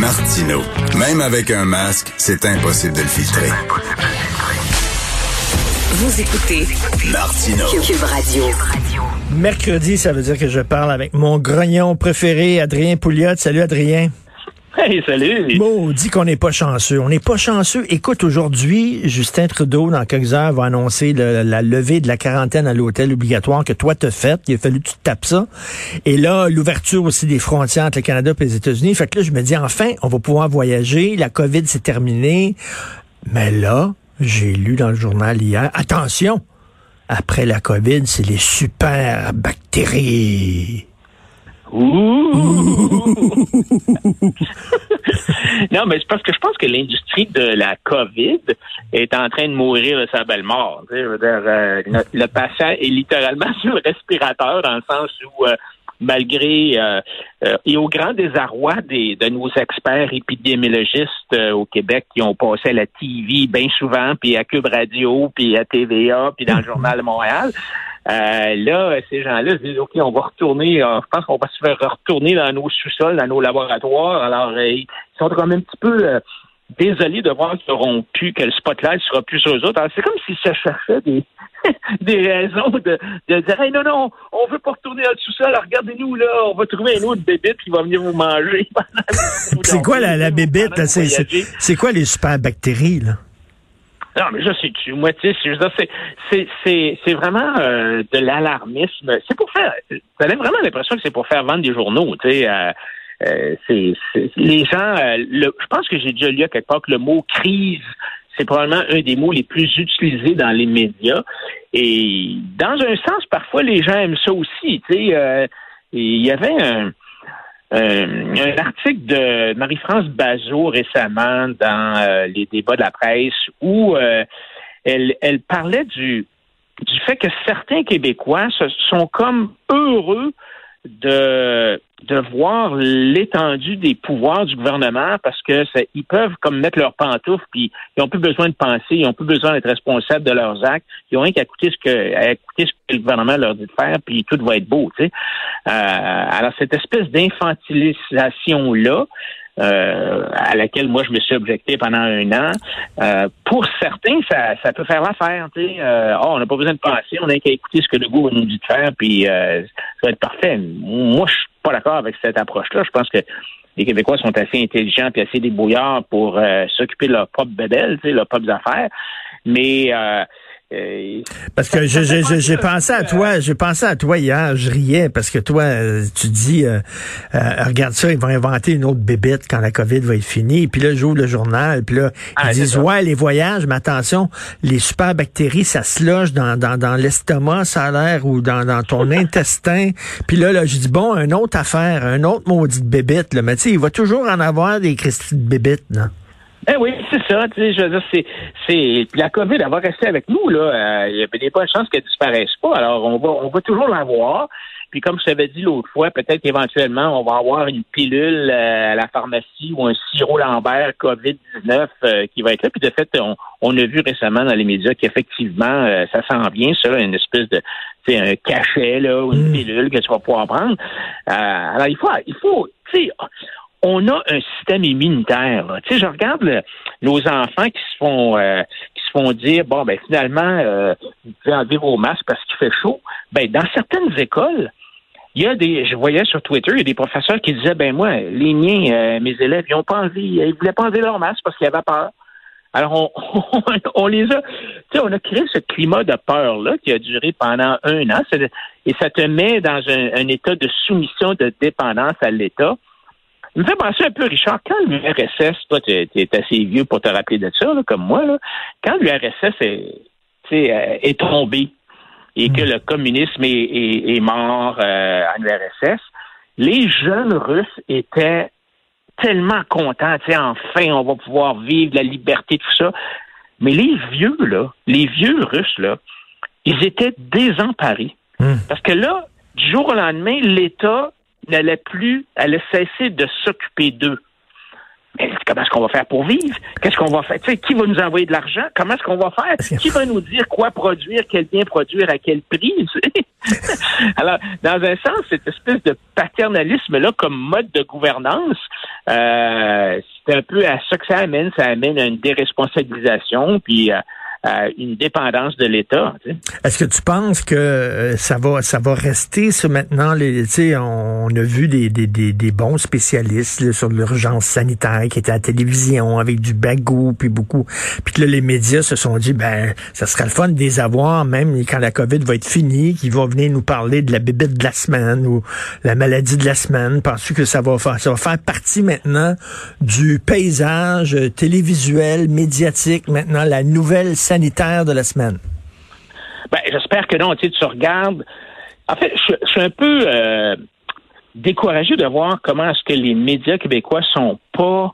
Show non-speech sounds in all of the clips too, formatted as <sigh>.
Martino. Même avec un masque, c'est impossible de le filtrer. Vous écoutez Martino. Cube Radio. Mercredi, ça veut dire que je parle avec mon grognon préféré, Adrien Pouliot. Salut, Adrien. Hey, salut! dit qu'on n'est pas chanceux. On n'est pas chanceux. Écoute, aujourd'hui, Justin Trudeau, dans quelques heures, va annoncer la levée de la quarantaine à l'hôtel obligatoire que toi t'as faite. Il a fallu que tu tapes ça. Et là, l'ouverture aussi des frontières entre le Canada et les États-Unis. Fait que là, je me dis, enfin, on va pouvoir voyager. La COVID, c'est terminé. Mais là, j'ai lu dans le journal hier, attention, après la COVID, c'est les super bactéries. <laughs> Non, mais c'est parce que je pense que l'industrie de la COVID est en train de mourir de sa belle mort. Je veux dire, euh, le, le patient est littéralement <laughs> sur le respirateur dans le sens où euh, malgré euh, euh, et au grand désarroi des, de nos experts épidémiologistes euh, au Québec qui ont passé à la TV bien souvent, puis à Cube Radio, puis à TVA, puis dans le <laughs> Journal de Montréal, euh, là, ces gens-là se disent, OK, on va retourner, euh, je pense qu'on va se faire retourner dans nos sous-sols, dans nos laboratoires. Alors, euh, ils sont quand même un petit peu désolés de voir qu'ils auront pu, que le spotlight sera plus sur eux autres. Alors, c'est comme s'ils se cherchaient des, <laughs> des raisons de, de dire, hey, non, non, on veut pas retourner dans le sous-sol, Alors, regardez-nous, là, on va trouver un autre bébite qui va venir vous manger. <laughs> C'est quoi la, la bébête? là? C'est- C'est c'est quoi les super bactéries, là? Non, mais je sais tu moi, tu sais, c'est, c'est, c'est, c'est vraiment euh, de l'alarmisme. C'est pour faire, ça donne vraiment l'impression que c'est pour faire vendre des journaux, tu sais. euh, euh, c'est, les gens, euh, le- je pense que j'ai déjà lu à quelque part que le mot crise, c'est probablement un des mots les plus utilisés dans les médias. Et dans un sens, parfois, les gens aiment ça aussi, euh, il y avait un, euh, un article de Marie-France Bazot récemment dans euh, les débats de la presse où euh, elle, elle parlait du, du fait que certains Québécois sont comme heureux de, de voir l'étendue des pouvoirs du gouvernement parce que ça- ils peuvent comme mettre leurs pantoufles puis ils ont plus besoin de penser, ils ont plus besoin d'être responsables de leurs actes, ils ont rien qu'à écouter ce que à écouter ce que le gouvernement leur dit de faire puis tout va être beau, tu sais. Euh, alors cette espèce d'infantilisation là euh, à laquelle moi je me suis objecté pendant un an. Euh, pour certains, ça, ça peut faire l'affaire. Euh, oh, on n'a pas besoin de penser, on n'a qu'à écouter ce que le goût nous dit de faire, puis euh, ça va être parfait. Moi, je pas d'accord avec cette approche-là. Je pense que les Québécois sont assez intelligents et assez débrouillards pour euh, s'occuper de leur propre bébelle, tu sais, leurs propres affaires. Mais euh, Parce que je- je- je- j'ai pensé à toi, j'ai pensé à toi hier, je riais parce que toi, euh, tu dis, euh, euh, regarde ça, ils vont inventer une autre bébête quand la COVID va être finie. Puis là, j'ouvre le journal, puis là, Ah, ils c'est disent, ça. ouais, les voyages, mais attention, les super bactéries, ça se loge dans, dans, dans l'estomac, ça a l'air, ou dans, dans ton <laughs> intestin. Puis là, là, je dis, bon, une autre affaire, un autre maudite bébête, là. Mais tu sais, il va toujours en avoir des Christy de bébites, là. Eh oui, c'est ça. Tu sais, je veux dire, c'est, c'est puis la COVID, elle va rester avec nous là. Euh, Il y a des bonnes chances qu'elle disparaisse pas. Alors, on va, on va toujours l'avoir. Puis comme je t'avais dit l'autre fois, peut-être qu'éventuellement, on va avoir une pilule euh, à la pharmacie ou un sirop Lambert COVID-19 euh, qui va être là. Puis de fait, on, on a vu récemment dans les médias qu'effectivement, euh, ça s'en vient, ça, une espèce de sais, un cachet là, ou une pilule que tu vas pouvoir prendre. Euh, alors, il faut, il faut, tu sais, on a un système immunitaire. Tu sais, je regarde le- nos enfants qui se font euh, qui se font dire bon ben finalement euh, vous pouvez enlever vos masques parce qu'il fait chaud. Ben dans certaines écoles, il y a des je voyais sur Twitter, il y a des professeurs qui disaient ben moi les miens euh, mes élèves ils ont pas envie ils voulaient pas enlever leur masque parce qu'ils avaient peur. Alors on, on, <laughs> on les a tu sais on a créé ce climat de peur là qui a duré pendant un an et ça te met dans un, un état de soumission de dépendance à l'État. Il me fait penser un peu, Richard, quand l'URSS, toi, tu es assez vieux pour te rappeler de ça, là, comme moi, là, quand l'URSS est, euh, est tombé et que le communisme est, est- est mort euh, en URSS, les jeunes Russes étaient tellement contents, enfin, on va pouvoir vivre la liberté, tout ça. Mais les vieux, là, les vieux Russes, là, ils étaient désemparés. Hmm. Parce que là, du jour au lendemain, l'État n'allait plus, allait cesser de s'occuper d'eux. Mais comment est-ce qu'on va faire pour vivre? Qu'est-ce qu'on va faire? Tu sais, qui va nous envoyer de l'argent? Comment est-ce qu'on va faire? Qui va nous dire quoi produire, quel bien produire, à quel prix? <laughs> Alors, dans un sens, cette espèce de paternalisme-là comme mode de gouvernance, euh, c'est un peu à ça que ça amène. Ça amène à une déresponsabilisation, puis euh, à une dépendance de l'État. Est-ce que tu penses que euh, ça va ça va rester ça maintenant les tu sais on a vu des, des, des, des bons spécialistes là, sur l'urgence sanitaire qui étaient à la télévision avec du bagou puis beaucoup puis que là les médias se sont dit ben ça serait le fun de les avoir même quand la Covid va être finie qu'ils vont venir nous parler de la bébête de la semaine ou la maladie de la semaine penses-tu que ça va faire ça va faire partie maintenant du paysage euh, télévisuel médiatique maintenant la nouvelle sanitaire de la semaine? Ben, j'espère que non. Tu, sais, regardes. En fait, je, suis un peu euh, découragé de voir comment est-ce que les médias québécois sont pas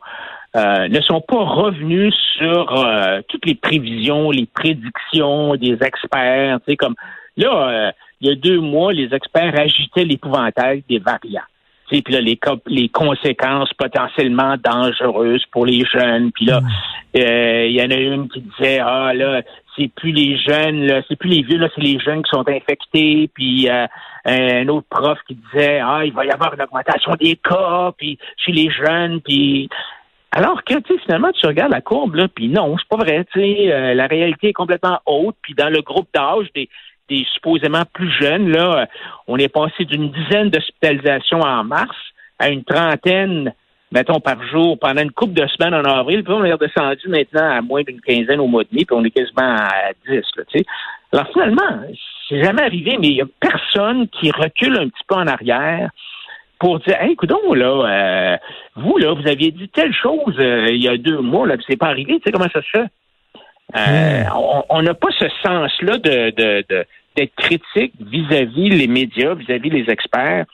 euh, ne sont pas revenus sur euh, toutes les prévisions, les prédictions des experts. Tu sais, comme là, il y a deux mois, les experts agitaient l'épouvantail des variants. Puis là, les, les conséquences potentiellement dangereuses pour les jeunes. Puis là, euh, il y en a une qui disait Ah là, c'est plus les jeunes, là, c'est plus les vieux, là, c'est les jeunes qui sont infectés. Puis euh, un autre prof qui disait Ah, il va y avoir une augmentation des cas, puis chez les jeunes, puis alors que, tu finalement, tu regardes la courbe, là, puis non, c'est pas vrai, tu sais, euh, la réalité est complètement haute, puis dans le groupe d'âge des, des supposément plus jeunes, là, euh, on est passé d'une dizaine d'hospitalisations en mars à une trentaine, mettons, par jour pendant une couple de semaines en avril, puis on est redescendu maintenant à moins d'une quinzaine au mois de mai, puis on est quasiment à 10, là. Alors finalement, c'est jamais arrivé, mais il y a personne qui recule un petit peu en arrière pour dire, hey, coudon, là, euh, vous, là, vous aviez dit telle chose euh, il y a deux mois, là, puis c'est pas arrivé, tu sais comment ça se fait? Euh, on- n'a pas ce sens-là de, de, de- d'être critique vis-à-vis les médias, vis-à-vis les experts.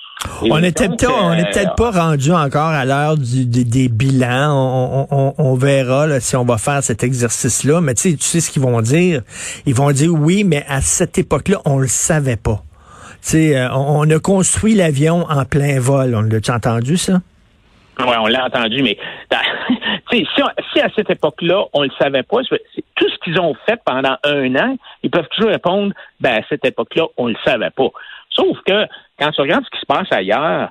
Et On était donc, peut-être on est euh, peut-être pas rendu encore à l'heure du- des, des bilans. On, on- on- on verra là, si on va faire cet exercice-là. Mais tu sais, tu sais ce qu'ils vont dire. Ils vont dire oui, mais à cette époque-là, on le savait pas. Tu sais, euh, on, on a construit l'avion en plein vol. On l'a-tu entendu ça? Oui, on l'a entendu, mais <laughs> si, si à cette époque-là, on le savait pas, tout ce qu'ils ont fait pendant un an, ils peuvent toujours répondre, ben à cette époque-là, on le savait pas. Sauf que quand tu regardes ce qui se passe ailleurs,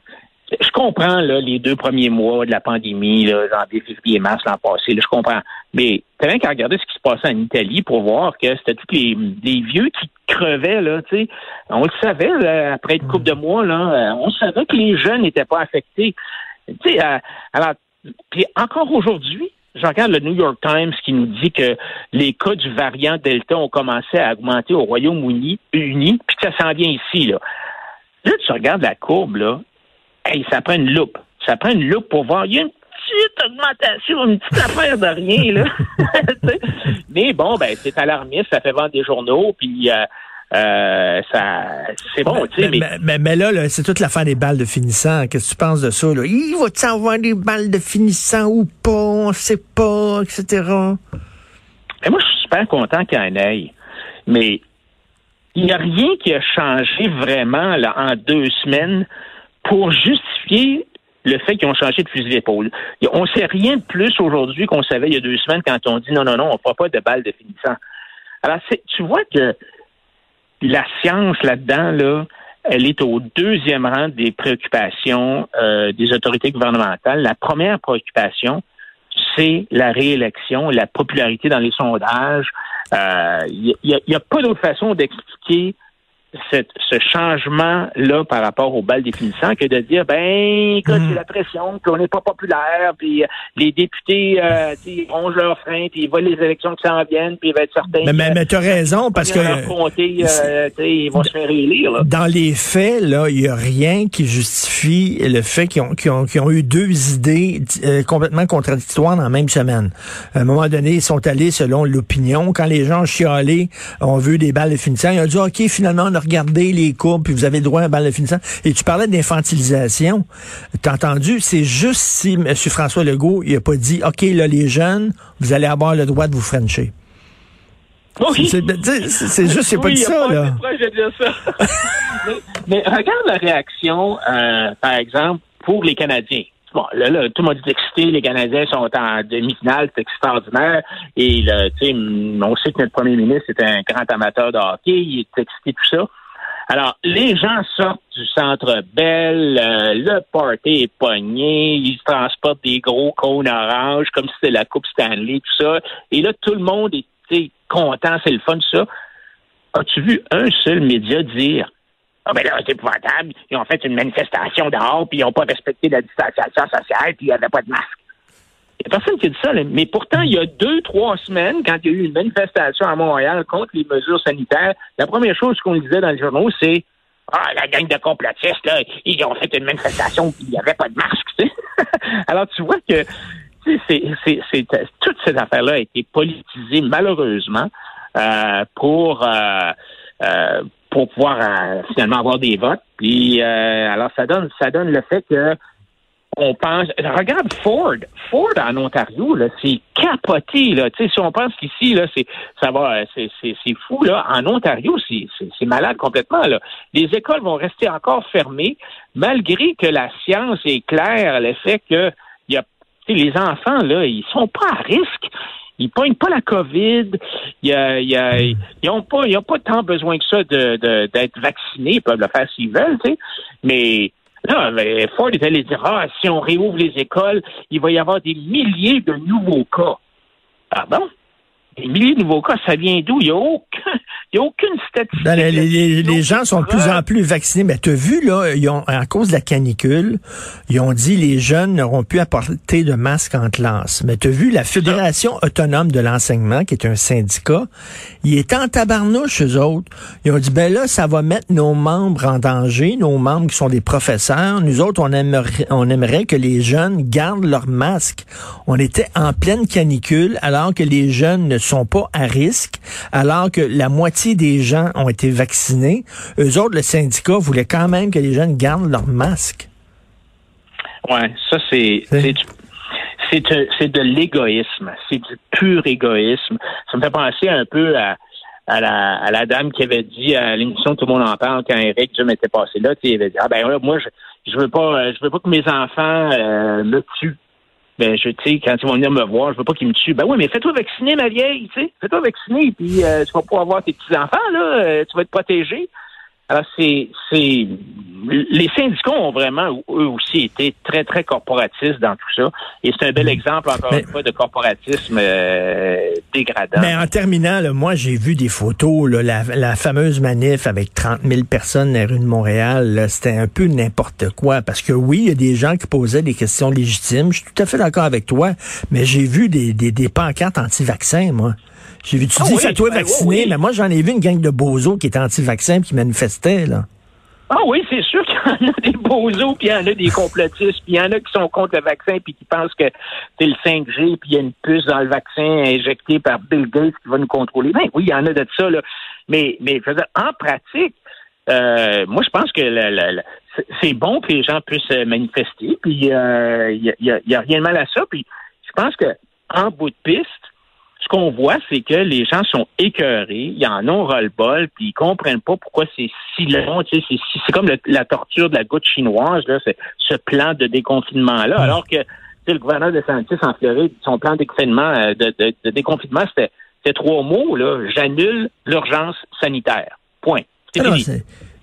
je comprends là, les deux premiers mois de la pandémie, là, janvier, février, mars l'an passé, là, je comprends. Mais t'as rien qu'à regarder ce qui se passait en Italie pour voir que c'était tous les, les vieux qui crevaient, là, tu sais. On le savait, là, après une couple de mois, là, on savait que les jeunes n'étaient pas affectés. Tu sais, euh, alors, puis encore aujourd'hui, je regarde le New York Times qui nous dit que les cas du variant Delta ont commencé à augmenter au Royaume-Uni, uni, puis que ça s'en vient ici, là. Là, tu regardes la courbe, là, hey, ça prend une loupe. Ça prend une loupe pour voir. Il y a une petite augmentation, une petite affaire de rien, là. <laughs> <laughs> Mais bon, ben, c'est alarmiste, ça fait vendre des journaux, puis euh, euh, ça, c'est bon, tu sais, mais, mais mais, mais- mais là, là, c'est toute l'affaire des balles de finissant. Qu'est-ce que tu penses de ça? Là? Il va-tu avoir des balles de finissant ou pas? On sait pas, etc. Mais moi, je suis super content qu'il y en ait. Mais il n'y a rien qui a changé vraiment là, en deux semaines pour justifier le fait qu'ils ont changé de fusil d'épaule. On ne sait rien de plus aujourd'hui qu'on savait il y a deux semaines quand on dit non, non, non, on ne fera pas de balles de finissant. Alors, tu vois que la science là-dedans, là, elle est au deuxième rang des préoccupations euh, des autorités gouvernementales. La première préoccupation, c'est la réélection, la popularité dans les sondages. Il n'y a, a pas d'autre façon d'expliquer cette- ce changement-là par rapport aux balles définissants que de dire, ben, écoute, c'est la pression, puis on n'est pas populaire, puis euh, les députés euh, rongent leurs freins, puis ils voient les élections qui s'en viennent, puis ils vont être certains Mais, mais, mais tu as raison, parce que comté, euh, ils vont se faire élire. Là. dans les faits, là, il n'y a rien qui justifie le fait qu'ils ont, qu'ils ont, qu'ils ont eu deux idées euh, complètement contradictoires dans la même semaine. À un moment donné, ils sont allés selon l'opinion. Quand les gens chialaient, ont vu des balles de finissant, ils ont dit, OK, finalement, on regardez les courbes, puis vous avez le droit à un bal de finissant. Et tu parlais d'infantilisation. T'as entendu, c'est juste si M. François Legault, il a pas dit, OK, là, les jeunes, vous allez avoir le droit de vous frencher. Oui. C'est juste, c'est pas Oui, dit ça, pas là. été proche de dire ça. <laughs> mais, mais regarde la réaction, euh, par exemple, pour les Canadiens. Bon, là, là, tout le monde est excité, les Canadiens sont en demi-finale, c'est extraordinaire. Et là, tu sais, on sait que notre premier ministre est un grand amateur de hockey, il est excité, tout ça. Alors, les gens sortent du centre Bell, euh, le party est pogné, ils transportent des gros cônes oranges comme si c'était la Coupe Stanley, tout ça. Et là, tout le monde est content, c'est le fun, tout ça. As-tu vu un seul média dire Ah ben là, c'est épouvantable, ils ont fait une manifestation dehors, puis ils n'ont pas respecté la distanciation sociale, puis il n'y avait pas de masque. Il n'y a personne qui dit ça, mais pourtant, il y a deux, trois semaines, quand il y a eu une manifestation à Montréal contre les mesures sanitaires, la première chose qu'on disait dans les journaux, c'est Ah, la gang de complotistes, là, ils ont fait une manifestation, puis il n'y avait pas de masque, tu sais. <laughs> Alors, tu vois que c'est- toute cette affaire-là a été politisée, malheureusement, euh, pour, euh, euh, pour pouvoir euh, finalement avoir des votes. Puis, euh, alors, ça donne, ça donne le fait que on pense. Regarde Ford. Ford en Ontario, là, c'est capoté. Là. Tu sais, si on pense qu'ici, là, c'est ça va, c'est, c'est, c'est fou. Là. En Ontario, c'est, c'est, malade complètement. Là. Les écoles vont rester encore fermées, malgré que la science est claire, le fait que y a les enfants, là, ils sont pas à risque. Ils pognent pas la COVID. Ils ont pas, ils ont pas tant besoin que ça de, de- d'être vaccinés. Ils peuvent le faire s'ils veulent, tu sais. Mais là, ben, Ford est allé dire, ah, si on réouvre les écoles, il va y avoir des milliers de nouveaux cas. Bon? Des milliers de nouveaux cas, ça vient d'où? Il n'y a aucun, il y a aucune statistique. Ben, les, les- gens sont de plus en plus vaccinés. Mais tu as vu, là, ils ont, à cause de la canicule, ils ont dit les jeunes n'auront plus à porter de masque en classe. Mais tu as vu la Fédération autonome de l'enseignement, qui est un syndicat, ils étaient en tabarnouche, eux autres. Ils ont dit, ben là, ça va mettre nos membres en danger, nos membres qui sont des professeurs. Nous autres, on aimerait, on aimerait que les jeunes gardent leur masque. On était en pleine canicule, alors que les jeunes ne sont pas à risque, alors que la moitié des gens ont été vaccinés. Eux autres, le syndicat voulait quand même que les jeunes gardent leur masque. Ouais, ça c'est c'est euh, c'est de l'égoïsme, c'est du pur égoïsme. Ça me fait penser un peu à à la, à la dame qui avait dit à l'émission Tout le monde en parle quand Eric Jim était passé là, il avait dit ah ben là, moi je je veux pas euh, je veux pas que mes enfants euh, me tuent. Ben je sais quand ils vont venir me voir, je veux pas qu'ils me tuent. Ben oui, mais fais-toi vacciner ma vieille, tu sais, fais-toi vacciner puis euh, tu vas pouvoir avoir tes petits enfants là, euh, tu vas être protégé. Alors, c'est, c'est, les syndicats ont vraiment, eux aussi, été très, très corporatistes dans tout ça. Et c'est un bel exemple, encore Mais- une fois, de corporatisme euh, dégradant. Mais en terminant, là, moi, j'ai vu des photos, là, la, la fameuse manif avec 30 000 personnes dans les rues de Montréal. là, C'était un peu n'importe quoi. Parce que oui, il y a des gens qui posaient des questions légitimes. Je suis tout à fait d'accord avec toi. Mais j'ai vu des, des, des pancartes anti-vaccins, moi. J'ai vu, tu Ah dis, oui, fais-toi ben vacciner. oui, oui. Mais moi, j'en ai vu une gang de bozos qui étaient anti-vaccins puis qui manifestaient, là. Ah oui, c'est sûr qu'il y en a des bozos, puis il y en a des complotistes, puis il y en a qui sont contre le vaccin, puis qui pensent que c'est le 5G, puis il y a une puce dans le vaccin injectée par Bill Gates qui va nous contrôler. Ben oui, il y en a de ça, là. Mais, mais en pratique, euh, moi, je pense que c'est- bon que les gens puissent euh, manifester, puis euh, il y, a, y a- y a rien de mal à ça. Puis je pense que en bout de piste, qu'on voit, c'est que les gens sont écœurés, ils en ont ras-le-bol, puis ils comprennent pas pourquoi c'est si long. Tu sais, c'est, comme le- la torture de la goutte chinoise, là, c'est ce plan de déconfinement-là, alors que tu sais, le gouverneur de Santis en Floride, son plan de déconfinement, euh, de, de- de déconfinement, c'était, c'était trois mots, là, j'annule l'urgence sanitaire. Point. C'est fini.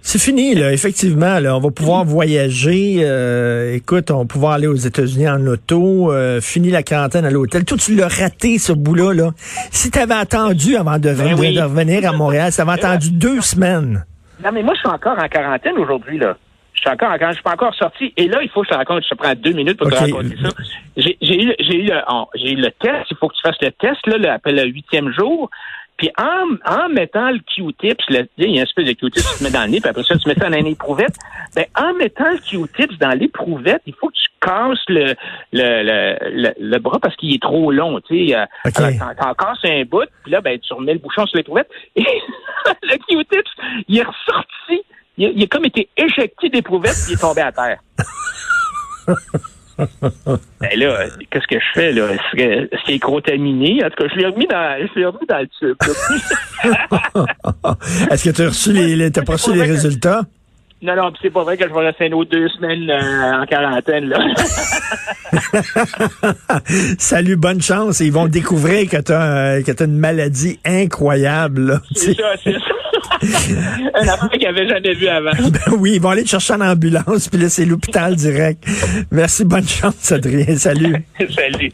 C'est- fini, là, effectivement. Là, on va pouvoir voyager. euh, écoute, on va pouvoir aller aux États-Unis en auto. euh, fini la quarantaine à l'hôtel. Tout, tu l'as raté, ce bout-là. Là. Si tu avais attendu avant de, Ben de- oui. de revenir à Montréal, ça avait attendu deux semaines. Non, mais moi, je suis encore en quarantaine aujourd'hui, là. Je suis encore en quarantaine. Je suis pas encore sorti. Et là, il faut que je te raconte. Je te prends deux minutes pour te raconter ça. J'ai j'ai eu, eu, le- oh, j'ai eu le test. Il faut que tu fasses le test, là, le, après le huitième jour. Puis en, en mettant le Q-tips, il y a une espèce de Q-tips que tu mets dans le nez, puis après ça, tu mets ça dans une éprouvette. Ben, en mettant le Q-tips dans l'éprouvette, il faut que tu casses le, le, le, le, bras parce qu'il est trop long. Tu sais, okay. t'en casses un bout, puis là, ben, tu remets le bouchon sur l'éprouvette. Et <laughs> le Q-tips, il est ressorti. Il, il a comme été éjecté d'éprouvette, puis il est tombé à terre. <laughs> <laughs> ben là, qu'est-ce que je fais là? C'est contaminé? En tout cas, je l'ai remis dans, je l'ai remis dans le tube. <laughs> Est-ce que tu as reçu les, t'as pas reçu les résultats? Non, non, c'est pas vrai que je vais rester une autre deux semaines euh, en quarantaine, là. <laughs> Salut, bonne chance. Ils vont découvrir que tu as, que as une maladie incroyable. C'est ça, c'est ça. <laughs> un affaire qu'ils n'avaient jamais vu avant. <laughs> Ben oui, ils vont aller te chercher en ambulance, puis là, c'est l'hôpital direct. Merci, bonne chance, Adrien. Salut. Salut.